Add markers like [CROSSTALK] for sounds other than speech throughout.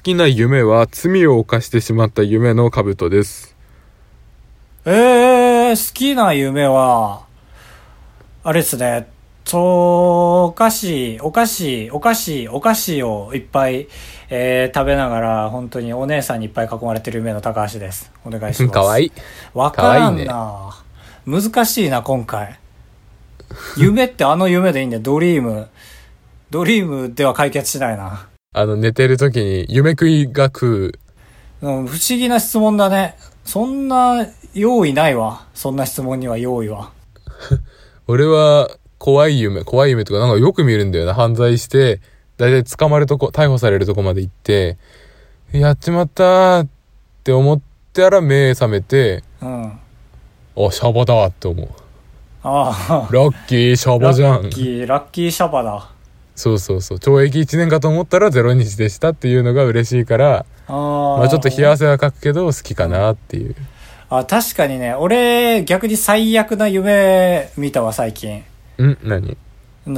好きな夢は罪を犯してしまった夢の兜です。えー、好きな夢は、あれですね、そう、お菓子、お菓子、お菓子、お菓子をいっぱい、えー、食べながら、本当にお姉さんにいっぱい囲まれてる夢の高橋です。お願いします。[LAUGHS] かわいい。わからんかな、難しいな、今回。夢ってあの夢でいいんだよ。ドリーム。ドリームでは解決しないな。あの、寝てる時に夢食いが食う。うん、不思議な質問だね。そんな用意ないわ。そんな質問には用意は。[LAUGHS] 俺は怖い夢、怖い夢とかなんかよく見るんだよな。犯罪して、だいたい捕まるとこ、逮捕されるとこまで行って、やっちまったーって思ったら目覚めて、うん。あ、シャバだって思う。ああ。ラッキーシャバじゃんラッ。キー、ラッキーシャバだ。そうそうそう。懲役1年かと思ったら0日でしたっていうのが嬉しいから、まあちょっと冷や汗はかくけど好きかなっていう。あ、確かにね、俺、逆に最悪な夢見たわ、最近。ん？何？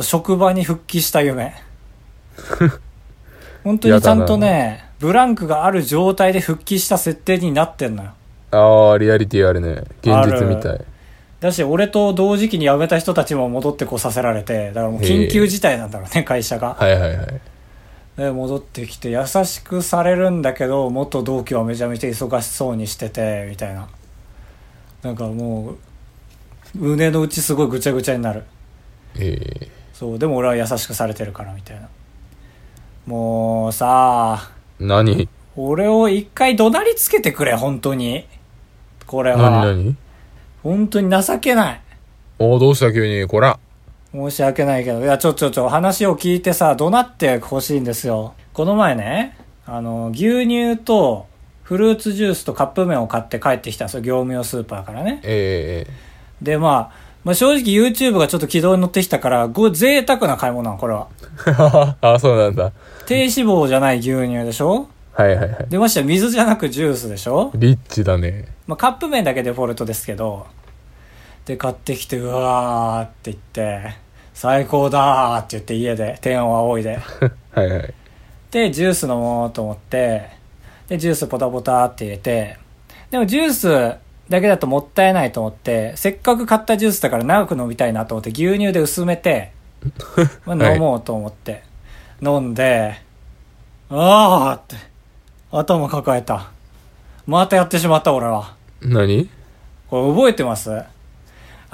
職場に復帰した夢。[LAUGHS] 本当にちゃんとね、ブランクがある状態で復帰した設定になってんのよ。ああ、リアリティあるね。現実みたい。だし、俺と同時期に辞めた人たちも戻ってこさせられて、だからもう緊急事態なんだろうね、会社が。はいはいはい。で、戻ってきて、優しくされるんだけど、元同期はめちゃめちゃ忙しそうにしてて、みたいな。なんかもう、胸の内すごいぐちゃぐちゃになる。えそう、でも俺は優しくされてるから、みたいな。もうさー、何？俺を一回怒鳴りつけてくれ、本当に。これ何は。何？本当に情けない。おーどうした急に、こら。申し訳ないけど。いや、ちょちょちょ、話を聞いてさ、怒鳴ってほしいんですよ。この前ね、あの、牛乳と、フルーツジュースとカップ麺を買って帰ってきたんですよ。業務用スーパーからね。えで、まあ、まあ正直 YouTube がちょっと軌道に乗ってきたから、ご贅沢な買い物なの、これは。ー、[LAUGHS] あ、そうなんだ。低脂肪じゃない牛乳でしょ？はいはいはい。でましてや水じゃなくジュースでしょ？リッチだね。まあ、カップ麺だけデフォルトですけど、で、買ってきて、うわーって言って、最高だーって言って家で天を仰いで。[LAUGHS] はいはい。で、ジュース飲もうと思って、で、ジュースポタポタって入れて、でもジュースだけだともったいないと思って、せっかく買ったジュースだから長く飲みたいなと思って牛乳で薄めて、[LAUGHS] まあ、はい飲もうと思って、飲んで、あーって、頭抱えた。またやってしまった俺は。何？これ覚えてます？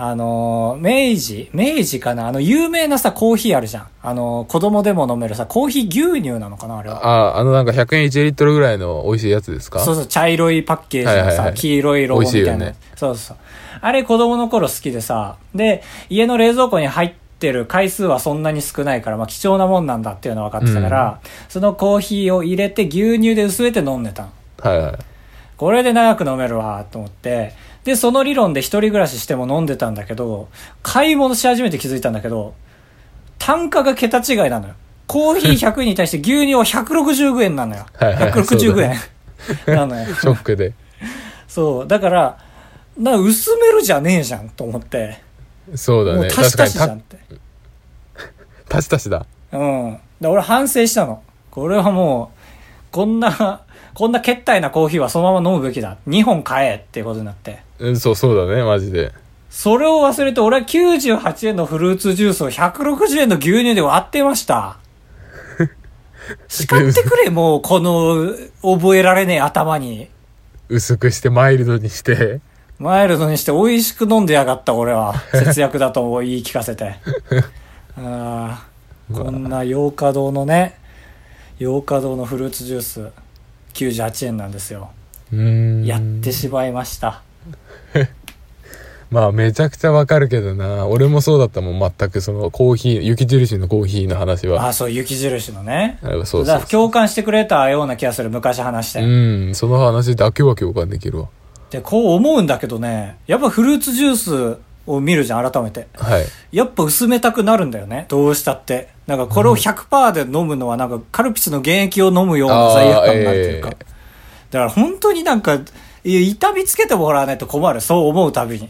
あのー、明治明治かな？あの、有名なさ、コーヒーあるじゃん。あのー、子供でも飲めるさ、コーヒー牛乳なのかなあれは。ああ、あのなんか100円1リットルぐらいの美味しいやつですか？そうそう、茶色いパッケージのさ、はいはいはい黄色いロゴみたいな。いよねそうそう。あれ子供の頃好きでさ、で、家の冷蔵庫に入ってる回数はそんなに少ないから、まあ貴重なもんなんだっていうのは分かってたから、そのコーヒーを入れて牛乳で薄めて飲んでたの。はいはい。これで長く飲めるわ、と思って。で、その理論で一人暮らししても飲んでたんだけど、買い物し始めて気づいたんだけど、単価が桁違いなのよ。コーヒー [LAUGHS] 100円に対して牛乳は160円なのよ。[LAUGHS] はいはい160円。なのよ。[LAUGHS] ショックで。そう。だから、な、薄めるじゃねえじゃん、と思って。そうだね。もう足し足しじゃたんって。足し足しだ。うん。で俺反省したの。これはもう、こんな、こんな決体なコーヒーはそのまま飲むべきだ。2本買えっていうことになって。うん、そう、そうだね、マジで。それを忘れて、俺は98円のフルーツジュースを160円の牛乳で割ってました。[LAUGHS] 叱ってくれ、もう、この、覚えられねえ頭に。薄くしてマイルドにして。マイルドにして美味しく飲んでやがった、俺は。節約だと言い聞かせて。[LAUGHS] あーこんな洋華堂のね、洋華堂のフルーツジュース、98円なんですよ。やってしまいました。[LAUGHS] まあ、めちゃくちゃわかるけどな。俺もそうだったもん、全くそのコーヒー、雪印のコーヒーの話は。あ、そう、雪印のね。あそうそうだから。共感してくれたような気がする、昔話して。うん、その話だけは共感できるわ。で、こう思うんだけどね、やっぱフルーツジュースを見るじゃん、改めて。はい。やっぱ薄めたくなるんだよね、どうしたって。なんかこれを100%で飲むのはなんかカルピスの原液を飲むような罪悪感になるというか。あーえだから本当になんか、いや痛みつけてもらわないと困る、そう思うたびに。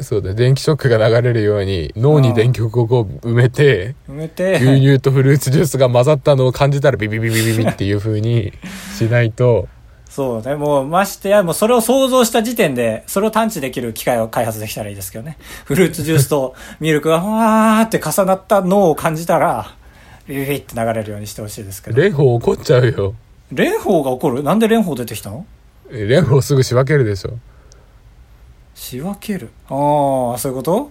そうだ電気ショックが流れるように脳に電極をこう埋めて埋めて牛乳とフルーツジュースが混ざったのを感じたらビビビビビビっていう風に [LAUGHS] しないとそうね。もう、ましてや、もうそれを想像した時点で、それを探知できる機械を開発できたらいいですけどね。フルーツジュースとミルクが、わーって重なった脳を感じたら、ビビビって流れるようにしてほしいですけど。蓮舫怒っちゃうよ蓮舫が起こる？なんで蓮舫出てきたの？蓮舫すぐ仕分けるでしょ。仕分ける？ああ、そういうこと？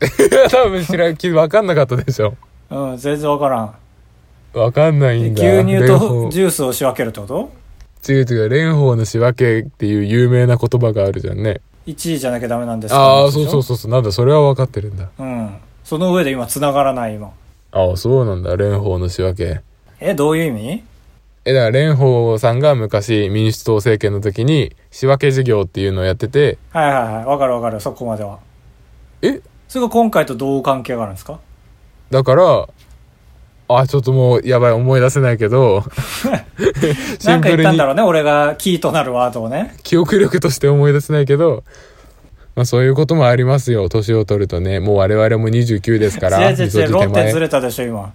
[LAUGHS] 多分知らん気分かんなかったでしょ。うん、全然わからん。わかんないんだ。牛乳とジュースを仕分けるってこと？違う違う蓮舫の仕分けっていう有名な言葉があるじゃんね ?1 位じゃなきゃダメなんですああそうそうう。そうそうなんだそれは分かってるんだ。うん。その上で今繋がらない今。ああそうなんだ蓮舫の仕分け。え、どういう意味？えだから蓮舫さんが昔民主党政権の時に仕分け事業っていうのをやっててはいはいはい。わかるわかる、そこまでは。え？それが今回とどう関係があるんですか？だからあちょっともうやばい思い出せないけどシ [LAUGHS] なんか言ったんだろうね、俺がキーとなるワードをね。記憶力として思い出せないけどまあそういうこともありますよ年を取るとねもう我々も29ですから違う違う違う、論点ずれたでしょ、今。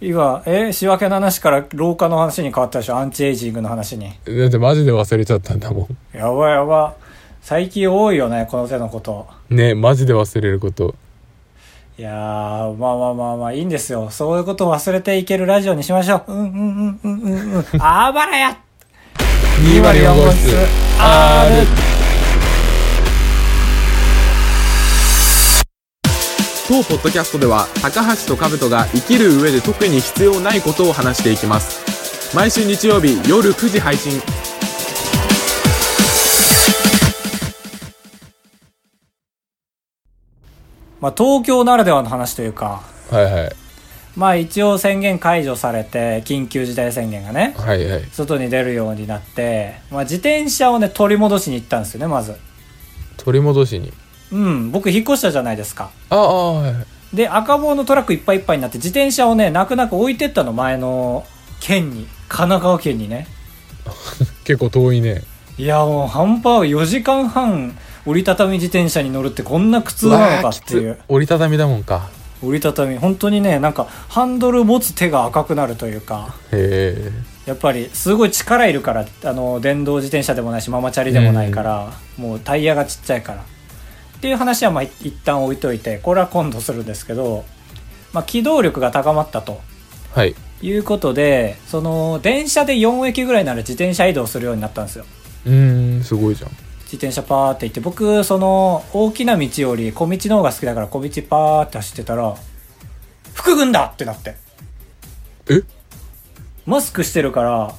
今、え、仕分けの話から廊下の話に変わったでしょ、アンチエイジングの話に。だってマジで忘れちゃったんだもやばいやば。最近多いよね、この手のこと。んねマジで忘れることいやー、まあまあまあまあ、いいんですよ。そういうことを忘れていけるラジオにしましょう。うんうんうんうんうんうん。あばらや204号室 R 当ポッドキャストでは高橋と兜が生きる上で特に必要ないことを話していきます。毎週日曜日夜9時配信。まあ、東京ならではの話というか、はいはい。まあ一応宣言解除されて、緊急事態宣言がね、はいはい。外に出るようになって、まあ自転車をね、取り戻しに行ったんですよね、まず。取り戻しに？うん、僕引っ越したじゃないですか。ああはいはいで、赤棒のトラックいっぱいいっぱいになって、自転車をね、泣く泣く置いてったの、前の県に。神奈川県にね。[LAUGHS] 結構遠いねいや、もう半端は4時間半、折りたたみ自転車に乗るってこんな苦痛なのかっていうわあきつ。折りたたみだもんか折りたたみ。本当にね、なんか、ハンドル持つ手が赤くなるというか、へえやっぱりすごい力いるから、あの、電動自転車でもないし、ママチャリでもないから、もうタイヤがちっちゃいから。っていう話はまあ一旦置いといて、これは今度するんですけど、まあ機動力が高まったと。はいいうことで、その、電車で4駅ぐらいなら自転車移動するようになったんですよ。うーんすごいじゃん自転車パーって行って、僕、その、大きな道より小道の方が好きだから小道パーって走ってたら、福軍だってなって。え？マスクしてるから、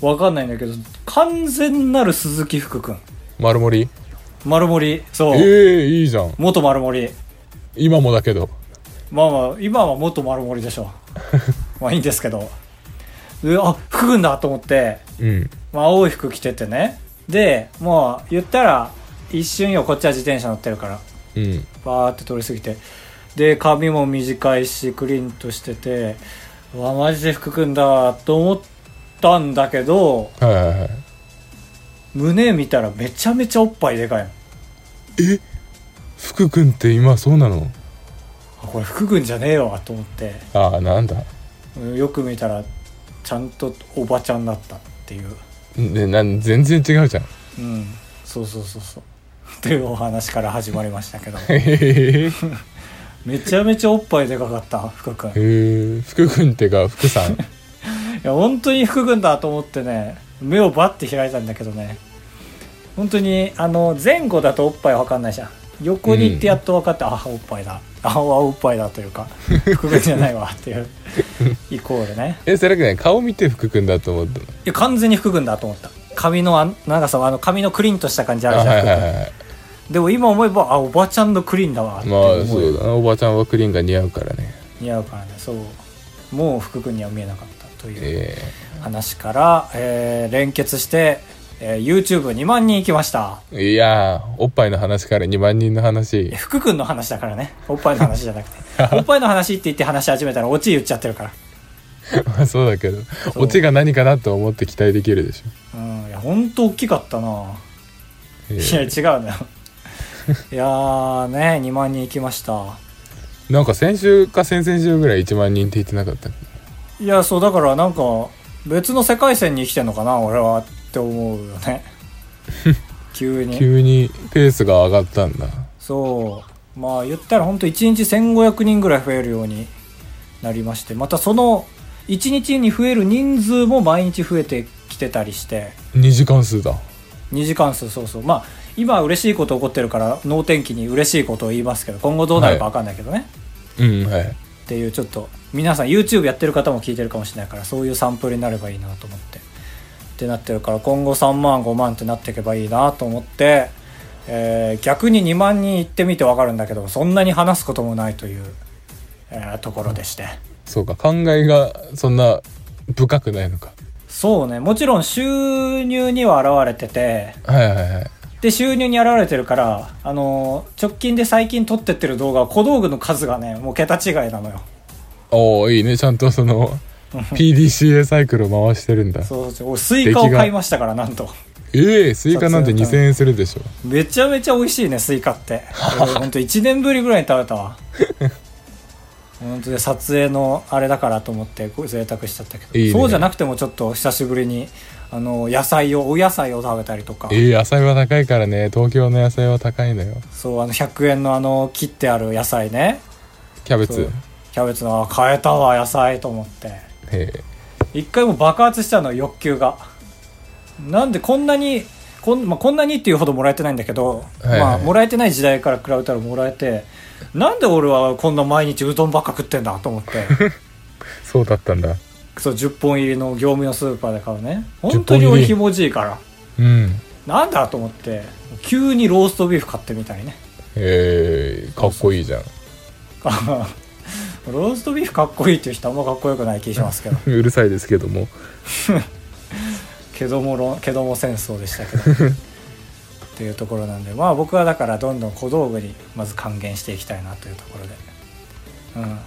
わかんないんだけど、完全なる鈴木福君。丸森？丸森、そう。ええいいじゃん元丸森。今もだけどまあまあ、今は元丸森でしょ。[LAUGHS] まあいいんですけど。であ、福軍だと思って、うんまあ、青い服着ててね。で、もう、言ったら、一瞬よ、こっちは自転車乗ってるから。うんバーって通り過ぎて。で、髪も短いし、クリンとしてて、うわ、マジで福君だ、と思ったんだけど、はいはいはい胸見たらめちゃめちゃおっぱいでかいの。福君って今そうなの？あ、これ福君じゃねえわ、と思って。ああなんだ？うんよく見たら、ちゃんとおばちゃんだったっていう。ねなん全然違うじゃんうん。そうそうそうそう。っていうお話から始まりましたけど。[LAUGHS] へえめちゃめちゃおっぱいでかかった、福君。いへえ福君ってか福さん？[LAUGHS] や、本当に福君だと思ってね、目をバッて開いたんだけどね。本当に、あの、前後だとおっぱいわかんないじゃん。横に行ってやっと分かって、あ、おっぱいだ。あ、おっぱいだというか、福君じゃないわっていう、[LAUGHS] イコールね。えそれだけね顔見て福君だと思ったの？いや、完全に福君だと思った。髪のあん長さは、あの、髪のクリンとした感じああるじゃん。はいはいでも今思えば、あ、おばちゃんのクリンだわってま思あそうだなおばちゃんはクリーンが似合うからね似合うからねそうもう福君には見えなかったというえ話から、えー連結して、えー YouTube2 万人行きました。えいやーおっぱいの話から2万人のい話。や福君の話だからね。おっぱいの話じゃなくて。[LAUGHS] おっぱいの話って言って話し始めたらオチ言っちゃってるから。[LAUGHS] まあそうだけどオチが何かなと思って期待できるでしょ。うんいやほんと大きかったな。えいや違うのよ。[LAUGHS] いやーね2万人行きました。なんか先週か先々週ぐらい1万人って言ってなかったっいやそうだからなんか別の世界線に生きてんのかな俺はって思うよね。[LAUGHS] 急けに。急にペースが上がったんだ。そう。まあ言ったらほんと1日1500人ぐらい増えるようになりましてまたその1日に増える人数も毎日増えてきてたりして。2時間数だ。2時間数そうそう。まあ今は嬉しいこと起こってるから能天気に嬉しいことを言いますけど今後どうなるか分かんないけどね、うんはいっていうちょっと皆さん YouTube やってる方も聞いてるかもしれないからそういうサンプルになればいいなと思って。ってなってるから今後3万5万ってなっていけばいいなと思って、えー逆に2万人行ってみて分かるんだけどそんなに話すこともないという、えーところでして。そうか考えがそんな深くないのか。そうねもちろん収入には現れててはいはいはいで収入に現れてるからあのー直近で最近撮ってってる動画は小道具の数がねもう桁違いなのよ。おおいいね。ちゃんとその PDCA サイクルを回してるんだ。そうそう俺スイカを買いましたからなんと。ええスイカなんて撮影2000円するでしょ。めちゃめちゃ美味しいねスイカって。俺ほんと1年ぶりぐらいに食べたわ。本当で撮影のあれだからと思って贅沢しちゃったけど。そうじゃなくてもちょっと久しぶりにあの野菜をお野菜を食べたりとか。ええ野菜は高いからね。東京の野菜は高いのよ。そうあの100円のあの切ってある野菜ね。キャベツ。キャベツのあ買えたわ野菜と思って。へえ一回もう爆発したの欲求が。なんでこんなにこん,、まあ、こんなにっていうほどもらえてないんだけど、はいはい。まあ、もらえてない時代から比べたらもらえてなんで俺はこんな毎日うどんばっか食ってんだと思って。[LAUGHS] そうだったんだそう10本入りの業務用スーパーで買うね。本当に美味しいもじいから。うん。なんだと思って急にローストビーフ買ってみたりね。へえかっこいいじゃん。[LAUGHS] ローストビーフかっこいいっていう人あんまかっこよくない気しますけど。[LAUGHS] うるさいですけども。[LAUGHS] けども論けども戦争でしたけど。っていうところなんで。まあ僕はだからどんどん小道具にまず還元していきたいなというところで。うん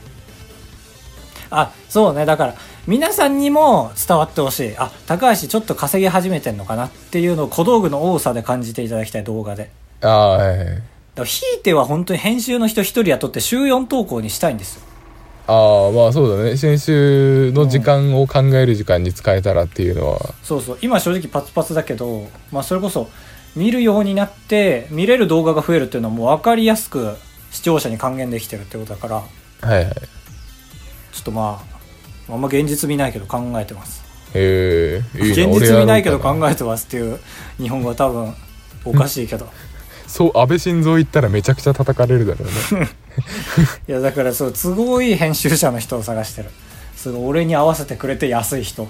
あそうね。だから皆さんにも伝わってほしい。あ高橋ちょっと稼ぎ始めてんのかなっていうのを小道具の多さで感じていただきたい動画で。ああはいはいだひいては本当に編集の人一人雇って週4投稿にしたいんですよ。ああまあそうだね。先週の時間を考える時間に使えたらっていうのは、そうそう。今正直パツパツだけど、まあ、それこそ見るようになって見れる動画が増えるっていうのはもう分かりやすく視聴者に還元できてるってことだから。はいはいちょっとまああんま現実見ないけど考えてます。へえ現実見ないけど考えてますっていう日本語は多分おかしいけど。[LAUGHS] そう安倍晋三言ったらめちゃくちゃ叩かれるだろうね。[LAUGHS] いやだからそう都合いい編集者の人を探してる。すごい俺に合わせてくれて安い人、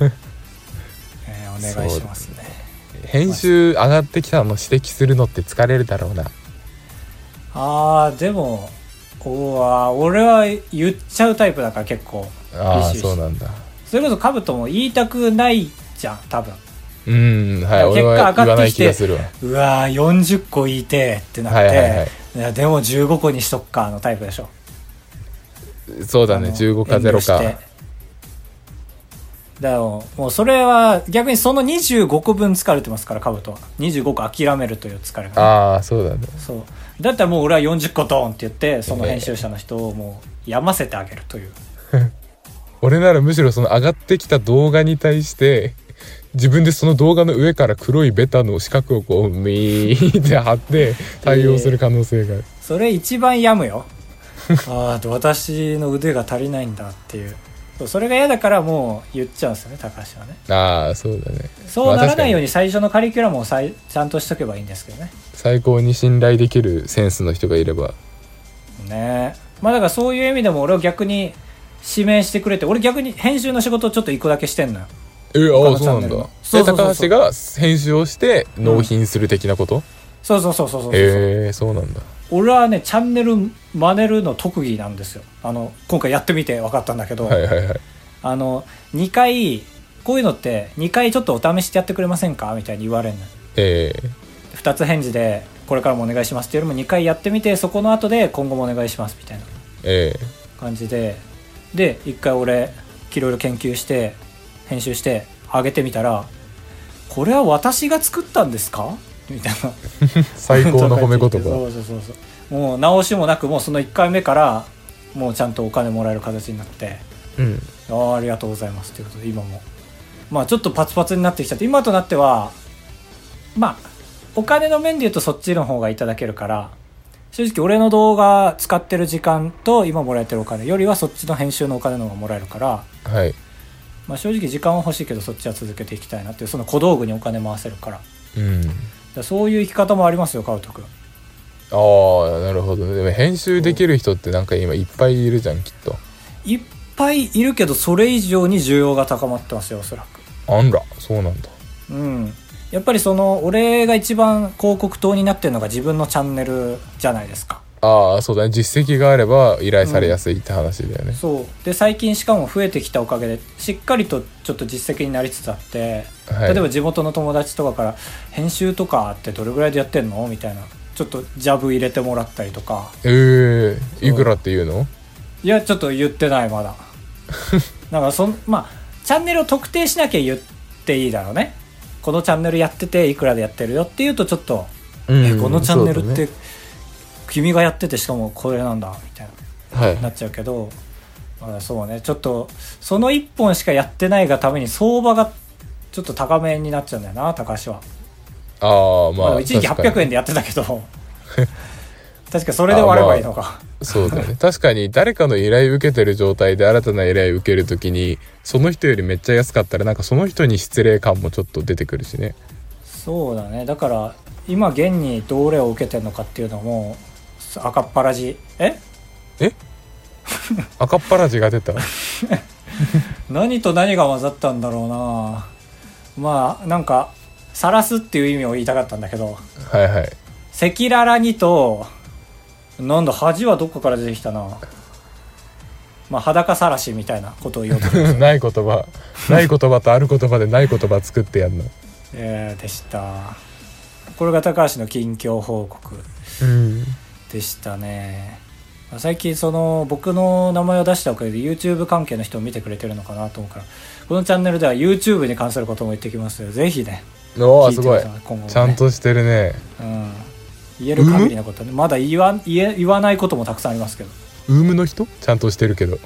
[LAUGHS] えーお願いしますね。編集上がってきたの指摘するのって疲れるだろうな。あーでもおわ俺は言っちゃうタイプだから結構。ああそうなんだ。それこそカブトも言いたくないじゃん多分。うんはい結果上がってきてうわー40個言いてーってなって、はいいはいはい。やでも15個にしとっかのタイプでしょ。そうだねあの15か0遠慮して。かだからもうそれは逆にその25個分疲れてますからカブトは。25個諦めるという疲れがね、ああそうだね。そうだったらもう俺は40個ドーンって言ってその編集者の人をもうやませてあげるという。[LAUGHS] 俺ならむしろその上がってきた動画に対して自分でその動画の上から黒いベタの四角をこうミーって貼って対応する可能性が。ある、それ一番病むよ。ああ私の腕が足りないんだっていうそうそれが嫌だからもう言っちゃうんですよね高橋はね。ああそうだね。そうならないようにに。最初のカリキュラムをさいちゃんとしとけばいいんですけどね。最高に信頼できるセンスの人がいれば。ね。まあだからそういう意味でも俺を逆に指名してくれて俺逆に編集の仕事をちょっと一個だけしてんのよ。えああそうなんだャンネルの。そうえそうそうそう高橋が編集をして納品する的なこと、そうそうそうそうそうそう。へえそうなんだ俺はねチャンネル真似るの特技なんですよ。あの今回やってみて分かったんだけど、はいはいはい。あの2回こういうのって2回ちょっとお試ししてやってくれませんか？みたいに言われるのえ2つ返事でこれからもお願いしますっていうよりも2回やってみてそこの後で今後もお願いしますみたいなー、え。感じで。で1回俺いろいろ研究して編集して上げてみたらこれは私が作ったんですか？みたいな。[LAUGHS] 最高の褒め言そ葉。うそうそうそう。もう直しもなくもうその1回目からもうちゃんとお金もらえる形になって。うん。ああありがとうございますということで今も。まあちょっとパツパツになってきちゃって今となってはまあお金の面で言うとそっちの方がいただけるから正直俺の動画使ってる時間と今もらえてるお金よりはそっちの編集のお金の方がもらえるから、はい。まあ、正直時間は欲しいけどそっちは続けていきたいなっていうその小道具にお金回せるかららそういう生き方もありますよカウト君。ああなるほどでも編集できる人ってなんか今いっぱいいるじゃんきっと。いっぱいいるけどそれ以上に需要が高まってますよおそらく。あんらそうなんだ。うん。やっぱりその俺が一番広告塔になってるのが自分のチャンネルじゃないですかああそうだね。実績があれば依頼されやすいって話だよね、そう。で最近しかも増えてきたおかげでしっかりとちょっと実績になりつつあって、はい。例えば地元の友達とかから「編集とかってどれぐらいでやってんの?」みたいな。ちょっとジャブ入れてもらったりとか。えー、いくらっていうの？いやちょっと言ってないまだ。[LAUGHS] だからそんまあチャンネルを特定しなきゃ言っていいだろうね。このチャンネルやってていくらでやってるよっていうとちょっとうんえこのチャンネルって、君がやっててしかもこれなんだみたいな。だねなっちゃうけど、まあ、そうね。ちょっとその1本しかやってないがために相場がちょっと高めになっちゃうんだよな高橋は、はいああまあ、まあ、一時期確かに。800円でやってたけど。[LAUGHS] 確かそれで割ればいいのか、そうだね。確かに誰かの依頼受けてる状態で新たな依頼受けるときにその人よりめっちゃ安かったらなんかその人に失礼感もちょっと出てくるしね。そうだね。だから今現にどれを受けてるのかっていうのも赤っ腹じ。え？[LAUGHS] 赤っ腹地が出た？何と何が混ざったんだろうな。まあなんか「晒す」っていう意味を言いたかったんだけど。はいはい。赤裸々にとなんだ恥はどこから出てきたな。まあ裸さらしみたいなことを言おうと [LAUGHS] ない言葉。ない言葉とある言葉でない言葉作ってやんの。えーでした。これが高橋の近況報告。うんでしたね。最近その僕の名前を出したおかげで YouTube 関係の人を見てくれてるのかなと思うからこのチャンネルでは YouTube に関することも言ってきますよ。ぜひねおおすごい。ね。ちゃんとしてるね。うん、言える限りのことね。まだ言わ言え言わないこともたくさんありますけど。ウームの人？ちゃんとしてるけど。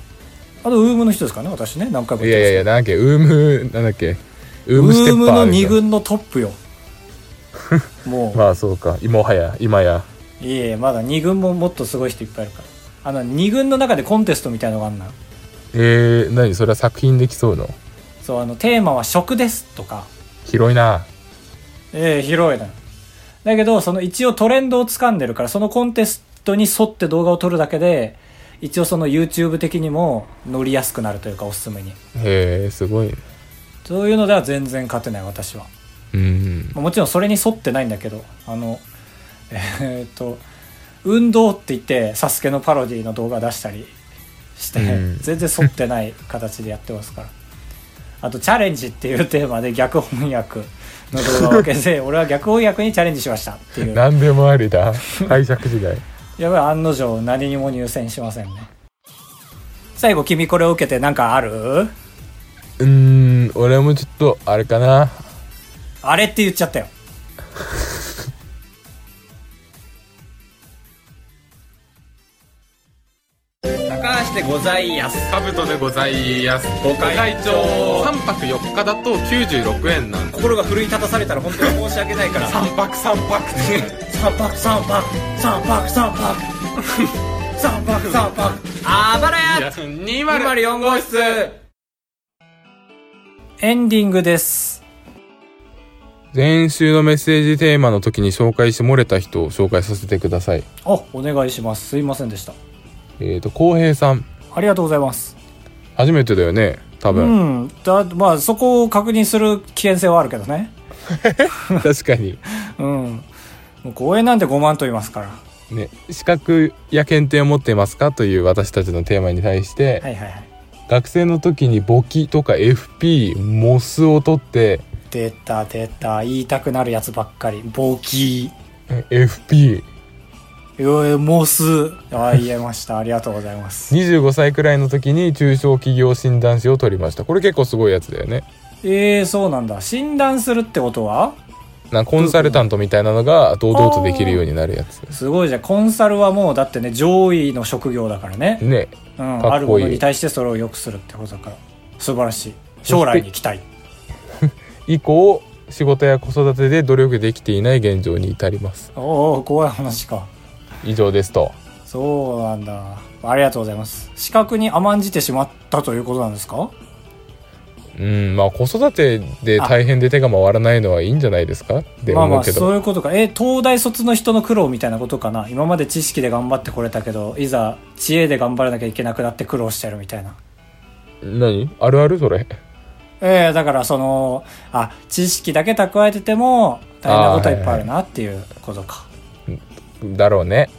あとウームの人ですかね私ね。何回もい言っていやいやなんだっけ？ウームなんだっけ？ウーウムステームのッパーあるじゃん2軍のトップよ。[LAUGHS] もう、まあそうか。今はや今やいえまだ2軍ももっとすごい人いっぱいいるから。あの2軍の中でコンテストみたいのがあんの。よえー、何？それは作品できそうの？そうあのテーマは食ですとか。広いな。ええ広いのよだけどその一応トレンドを掴んでるからそのコンテストに沿って動画を撮るだけで一応その YouTube 的にも乗りやすくなるというかおすすめに。へえすごいね。そういうのでは全然勝てない私は。うん。まあもちろんそれに沿ってないんだけどあのえーっと運動って言ってサスケのパロディの動画出したりして、うん。全然沿ってない形でやってますから。あとチャレンジっていうテーマで逆翻訳の動画を分けて [LAUGHS] 俺は逆翻訳にチャレンジしましたっていう。や何でもありだ。解釈時代ばい案の定何にも入選しませんね。最後君これを受けて何かある？うーん俺もちょっとあれかな。あれって言っちゃったよ高橋でございやす。カブトでございます。ご会長。3泊4日だと96円なんで心が奮い立たされたら本当に申し訳ないから。3泊3泊。って三泊三泊。三泊三泊。三泊三泊。あばらや。204 204号室。エンディングです。前週のメッセージテーマの時に紹介して漏れた人を紹介させてください。あお願いします。すいませんでしたえっ、と浩平さん。ありがとうございます。初めてだよね多う分、ん。だまあそこを確認する危険性はあるけどね。[LAUGHS] 確かに。[LAUGHS] うん。もう公演なんて5万と言いますから。ね資格や検定を持っていますか？という私たちのテーマに対して、はいはいはい。学生の時に簿記とか FP モスを取って。出た出た。言いたくなるやつばっかり。簿記。FP よえモスあ言えました。ありがとうございます。25歳くらいの時に中小企業診断士を取りました。これ結構すごいやつだよね。えー、そうなんだ。診断するってことは？なコンサルタントみたいなのが堂々とできるようになるやつ。すごいじゃん。コンサルはもうだってね上位の職業だからね、ね。うん、かっこいい。あるものに対してそれを良くするってことだから。素晴らしい。将来に期待。以降仕事や子育てで努力できていない現状に至ります。おお怖い話か以上ですと。そうなんだ。ありがとうございます。資格に甘んじてしまったということなんですか？うんまあ子育てで大変で手が回らないのはいいんじゃないですか？ってまあまあそういうことか。え東大卒の人の苦労みたいなことかな？今まで知識で頑張ってこれたけどいざ知恵で頑張らなきゃいけなくなって苦労してるみたいな。何？あるあるそれ？ええだからそのあ知識だけ蓄えてても大変なことはいっぱいあるなっていうことか、だろうね。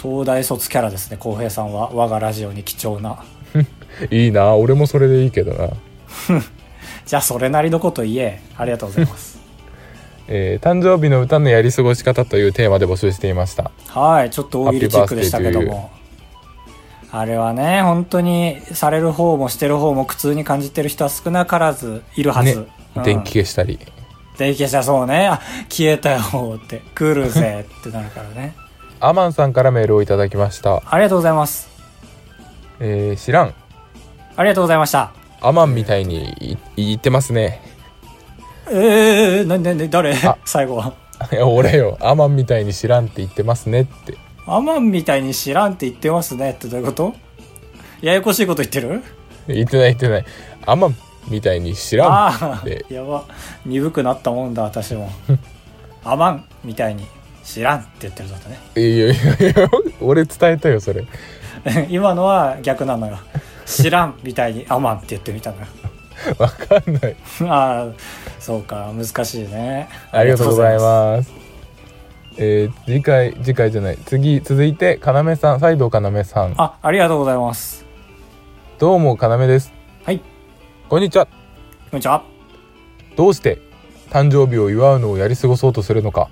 東大卒キャラですね浩平さんは。我がラジオに貴重な。[LAUGHS] いいな俺もそれでいいけどな。[LAUGHS] じゃあそれなりのこと言え。ありがとうございます。[LAUGHS] えー誕生日の歌のやり過ごし方というテーマで募集していました。はいちょっと大喜利チックでしたけども。あれはね本当にされる方もしてる方も苦痛に感じてる人は少なからずいるはず、ねうん電気消したり。電気消したそうね。あ消えたよって。来るぜってなるからねアマンさんからメールをいただきました、ありがとうございます。えー知らん。ありがとうございました。アマンみたいにい言ってますね。ええー、なになに誰？あ。最後は。いや俺よ。アマンみたいに知らんって言ってますねって。アマンみたいに知らんって言ってますねってどういうこと？ややこしいこと言ってる？言ってない言ってない。アマンみたいに知らんああで、やば。鈍くなったもんだ、私も。[LAUGHS] アマンみたいに知らんって言ってるぞとね。いやいやいや俺伝えたよそれ [LAUGHS] 今のは逆なのよ。知らんみたいにアマンって言ってみたのよ。わかんない [LAUGHS] ああ、そうか、難しいね。ありがとうございす。ますえー次回次回じゃない次続いてかなめさん再度かなめさんあ、ありがとうございます。どうもかなめですはい、こんにちはこんにちは。どうして誕生日を祝うのをやり過ごそうとするのか。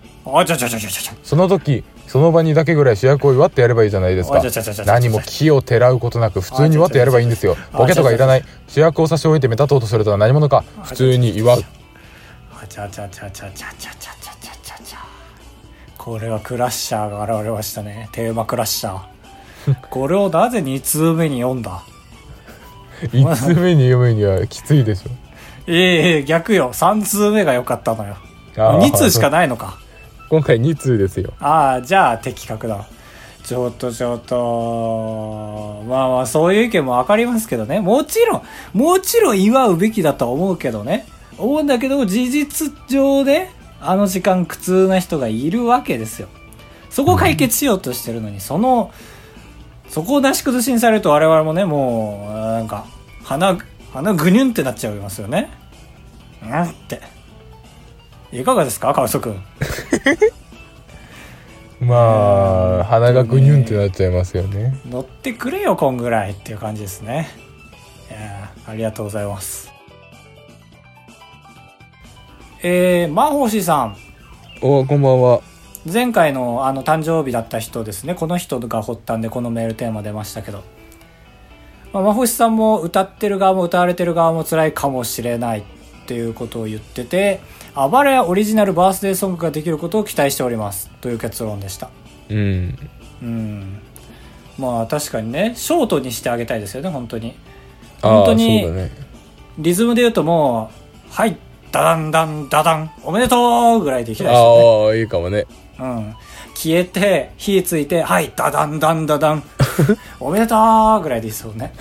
その時その場にだけぐらい主役を祝ってやればいいじゃないですか。何も木をてらうことなく普通に祝ってやればいいんですよ。ボケとかいらない。主役を差し置いて目立とうとするとは何者か。普通に祝う。これはクラッシャーが現れましたねテーマクラッシャーこれをなぜ2通目に読んだ1通目に読むにはきついでしょええ逆よ。3通目が良かったのよ。あー。2通しかないのか。今回2通ですよ。ああじゃあ的確だ。ちょっとちょっと。まあまあそういう意見も分かりますけどね。もちろんもちろん祝うべきだとは思うけどね。思うんだけど事実上であの時間苦痛な人がいるわけですよ。そこを解決しようとしてるのに、そのそこをなし崩しにされると我々もねもうなんか鼻鼻ぐにゅんってなっちゃいますよねうんって。いかがですか川人君 [LAUGHS] まあ鼻がぐにゅんってなっちゃいますよね。乗ってくれよこんぐらいっていう感じですね。いやーありがとうございます。えー、マホシさん。おこんばんは。前回のあの誕生日だった人ですね。この人が発端でこのメールテーマ出ましたけど、まあ、マホシさんも歌ってる側も歌われてる側も辛いかもしれない。っていうことを言っててあばらやオリジナルバースデーソングができることを期待しております。という結論でした。うん。うん。まあ確かにねショートにしてあげたいですよね本当に。本当にリズムで言うともう「はいダダンダンダダンおめでとう!」ぐらいでいきたいですよね。ああいいかもね。うん。消えて火ついて「はいダダンダンダダン [LAUGHS] おめでとう!」ぐらいでいいですよね。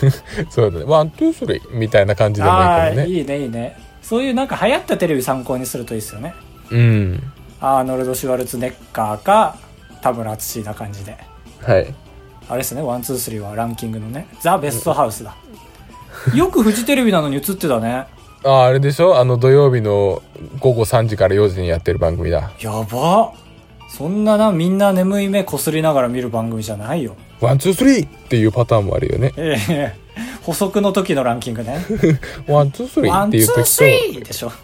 [LAUGHS] そうだね。 one two three みたいな感じでもいいかもね。いいねいいね。そういうなんか流行ったテレビ参考にするといいですよね。うん。アーノルド・シュワルツェネッカーか田村淳な感じで。はい。あれですね、 one, two, three はランキングのね、ザ・ベストハウスだ。よくフジテレビなのに映ってたね。あああれでしょ？あの土曜日の午後3時から4時にやってる番組だ。やば。そんなな、みんな眠い目こすりながら見る番組じゃないよ。 one two three っていうパターンもあるよねええ補足の時のランキングね。[LAUGHS] ワンツースリーワン、っていうツー、スリ時ーでしょ。と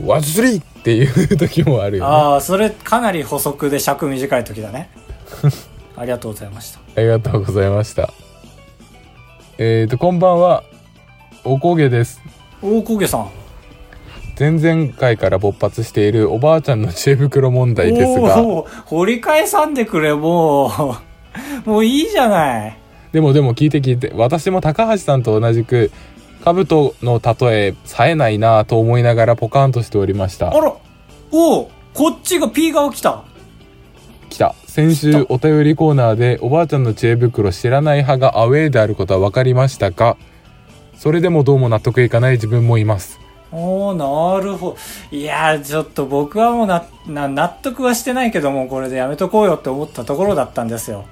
[LAUGHS] ワンツースリーっていう時もあるよねああ、それかなり補足で尺短い時だね。[LAUGHS] ありがとうございました。ありがとうございましたえーとこんばんはおこげです大焦げさん。前々回から勃発しているおばあちゃんの知恵袋問題ですが、おー掘り返さんでくれ、もう。[LAUGHS] もういいじゃない。でもでも聞いて聞いて、私も高橋さんと同じく、兜の例え、冴えないなぁと思いながらポカンとしておりましたあ。ら、おうこっちが P 側来た。来た。先週お便りコーナーでおばあちゃんの知恵袋知らない派がアウェーであることは分かりましたが、それでもどうも納得いかない自分もいます。おー、なるほど。いやー、ちょっと僕はもうな、な、納得はしてないけども、これでやめとこうよって思ったところだったんですよ。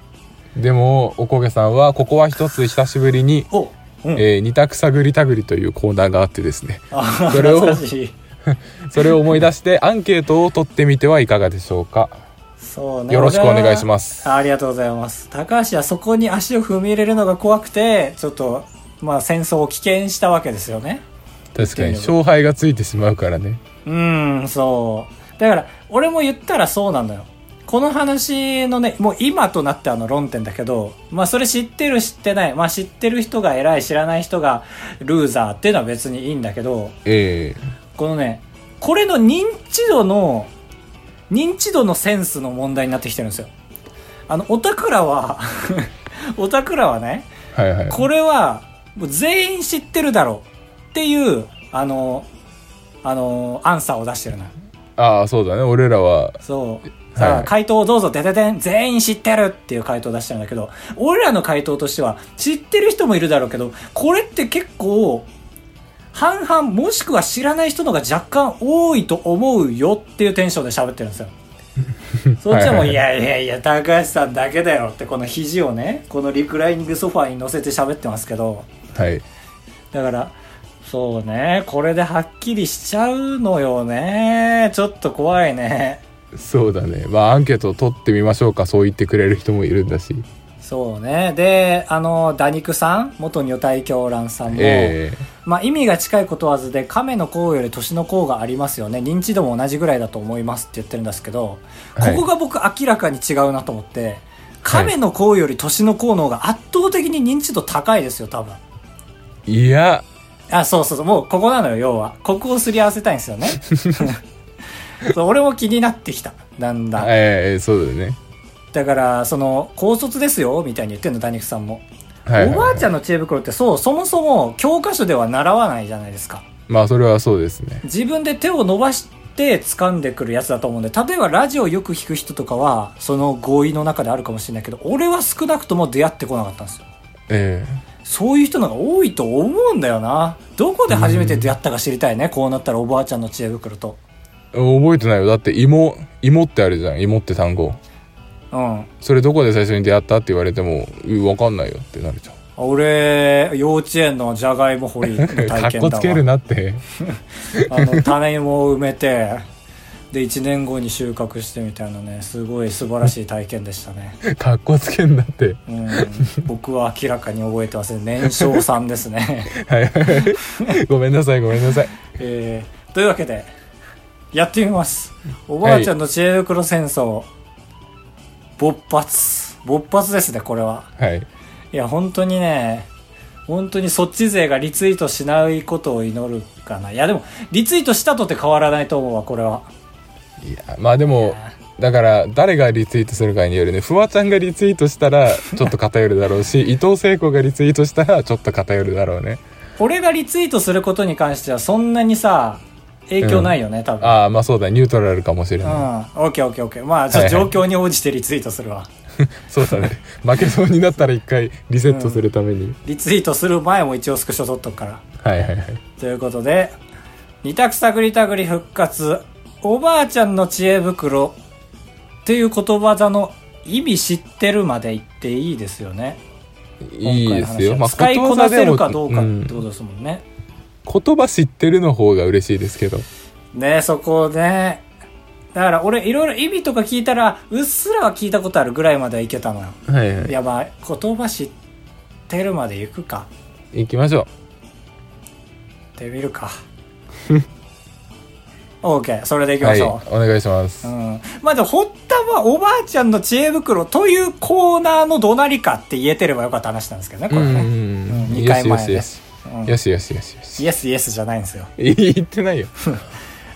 でも、おこげさんは、ここは一つ久しぶりに、おうん。えー二択探り探りというコーナーがあってですね、あそれを [LAUGHS] それを思い出してアンケートを取ってみてはいかがでしょうか。そうね。よろしくお願いしますあありがとうございます。高橋はそこに足を踏み入れるのが怖くて、ちょっと、まあ戦争を危険したわけですよね。確かに、勝敗がついてしまうからね。うーん、そう。だから、俺も言ったらそうなんだよ。この話のね、もう今となってあの論点だけど、まあそれ知ってる知ってない、まあ知ってる人が偉い知らない人がルーザーっていうのは別にいいんだけど、えこのね、これの認知度の、認知度のセンスの問題になってきてるんですよ。あの、オタクらは、[LAUGHS] オタクらはね、えはいはい。これは、もう全員知ってるだろうっていう、あの、あの、アンサーを出してるのよ。ああ、そうだね。俺らは、そう。さあ、はい回答をどうぞ、でででん、全員知ってるっていう回答を出したんだけど、俺らの回答としては、知ってる人もいるだろうけど、これって結構、半々、もしくは知らない人の方が若干多いと思うよっていうテンションで喋ってるんですよ。[LAUGHS] そっちはもう、いやいやいや、高橋さんだけだよって、この肘をね、このリクライニングソファーに乗せて喋ってますけど、はい。だから、そうね、これではっきりしちゃうのよね。ちょっと怖いね。そうだね。まあ、アンケートを取ってみましょうか。そう言ってくれる人もいるんだし。そうね。で、あの、ダニクさん、元女体狂乱さんも、ええまあ意味が近いことわずで、亀の甲より年の甲がありますよね。認知度も同じぐらいだと思いますって言ってるんですけど、はいここが僕明らかに違うなと思って、亀の甲より年の甲の方が圧倒的に認知度高いですよ、多分。いや、あ、そうそうそう、もうここなのよ、要は。ここをすり合わせたいんですよね。[LAUGHS] [LAUGHS] そう俺も気になってきた。だんだん。ええそうだね。だから、その、高卒ですよ、みたいに言ってんの、ダニクさんも。はいはいはいおばあちゃんの知恵袋ってそう、そもそも教科書では習わないじゃないですか。まあ、それはそうですね。自分で手を伸ばして掴んでくるやつだと思うんで、例えばラジオよく聞く人とかは、その合意の中であるかもしれないけど、俺は少なくとも出会ってこなかったんですよ。えそういう人の方が多いと思うんだよな。どこで初めて出会ったか知りたいね。こうなったらおばあちゃんの知恵袋と。え覚えてないよ。だって、芋、芋ってあるじゃん。芋って単語。うん。それどこで最初に出会ったって言われても、うわかんないよってなるじゃん。俺、幼稚園のじゃがいも掘りの体験だわ。[LAUGHS] かっこつけるなって。[LAUGHS] あの、種芋を埋めて、で、1年後に収穫してみたいなね、すごい素晴らしい体験でしたね。[LAUGHS] かっこつけんなって。うん。僕は明らかに覚えてません。年少さんですね。はいはいはい。ごめんなさい、ごめんなさい。えー、というわけで、やってみます。おばあちゃんの知恵袋戦争、勃発。勃発ですね、これは。はい。いや、本当にね、本当にそっち勢がリツイートしないことを祈るかな。いや、でも、リツイートしたとって変わらないと思うわ、これは。いや、まあでも、だから、誰がリツイートするかによるね。フワちゃんがリツイートしたら、ちょっと偏るだろうし、[LAUGHS] 伊藤聖子がリツイートしたら、ちょっと偏るだろうね。俺がリツイートすることに関してはそんなにさ、影響ないよね、多分。ああ、まあそうだ、ニュートラルかもしれうん。ない。オッケーオッケーオッケー。まあ、状況に応じてリツイートするわ。[LAUGHS] そうだね。負けそうになったら一回リセットするために。リツイートする前も一応スクショ撮っとくから。はいはいはい。ということで、二択探り探り復活、おばあちゃんの知恵袋っていう言葉座の意味知ってるまで言っていいですよね。いいですよ。使いこなせるかどうかってんことですもんね。言葉知ってるの方が嬉しいですけど。ねそこね。だから俺いろいろ意味とか聞いたら、うっすらは聞いたことあるぐらいまではいけたのよ。はいはいい。やまあ、言葉知ってるまで行くか。行きましょってみるか。オーケー、それで行きう。はい。ましょう。お願いします。うん。まあでも、発端はおばあちゃんの知恵袋というコーナーのどなりかって言えてればよかった話なんですけどね、これね。うんうんうん。うん二よしよ回前でしよし。うんよしよしよしよし。イエスイエスじゃないんですよ。[LAUGHS] 言ってないよ。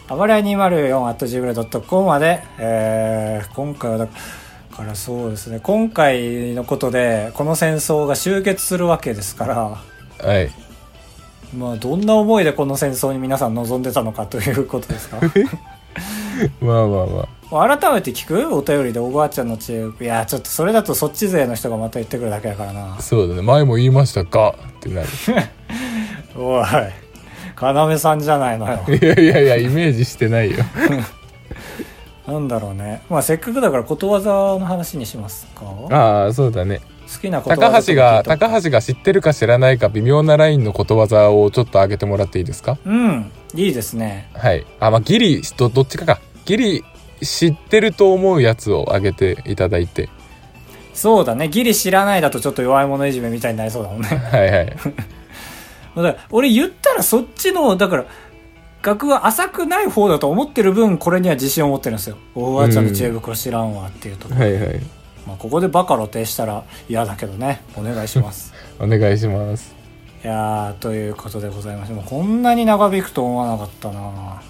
あばれや 204.gmail.com まで、えー、今回はだからそうですね、今回のことで、この戦争が終結するわけですから、はい。まあ、どんな思いでこの戦争に皆さん望んでたのかということですか [LAUGHS] まあまあまあ。改めて聞く？お便りでおばあちゃんの知恵いやちょっとそれだとそっち勢の人がまた言ってくるだけだからなそうだね。前も言いましたか？ってなる。[LAUGHS] おい要さんじゃないのよ [LAUGHS] いやいやいや、イメージしてないよ。[LAUGHS] なんだろうねまあせっかくだからことわざの話にしますか？好ああ、そうだね。きなことわざ高橋が、高橋が知ってるか知らないか微妙なラインのことわざをちょっと上げてもらっていいですか？うんいいですねはい。あ、まあ、ギリ、ど、どっちかか。ギリ、知ってると思うやつを上げていただいて。そうだねギリ知らないだとちょっと弱い者いじめみたいになりそうだもんねはいはい。[LAUGHS] だから俺言ったらそっちのだから学は浅くない方だと思ってる分これには自信を持ってるんですよ。おばあちゃんの知恵袋知らんわっていうところ、はいはい。まあ、ここでバカ露呈したら嫌だけどね。お願いします。[LAUGHS] お願いします。いやーということでございましてもうこんなに長引くと思わなかったな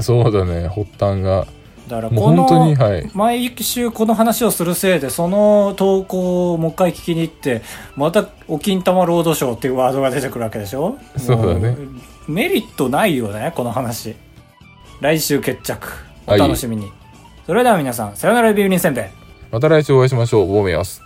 そうだね、発端が。だからこの。毎週この話をするせいでその投稿をもう一回聞きに行ってまた「お金玉ロードショー」っていうワードが出てくるわけでしょ？そうだね。メリットないよねこの話。来週決着。お楽しみに、それでは皆さんさよならビューリンせんべい。また来週お会いしましょう。ボーメアス。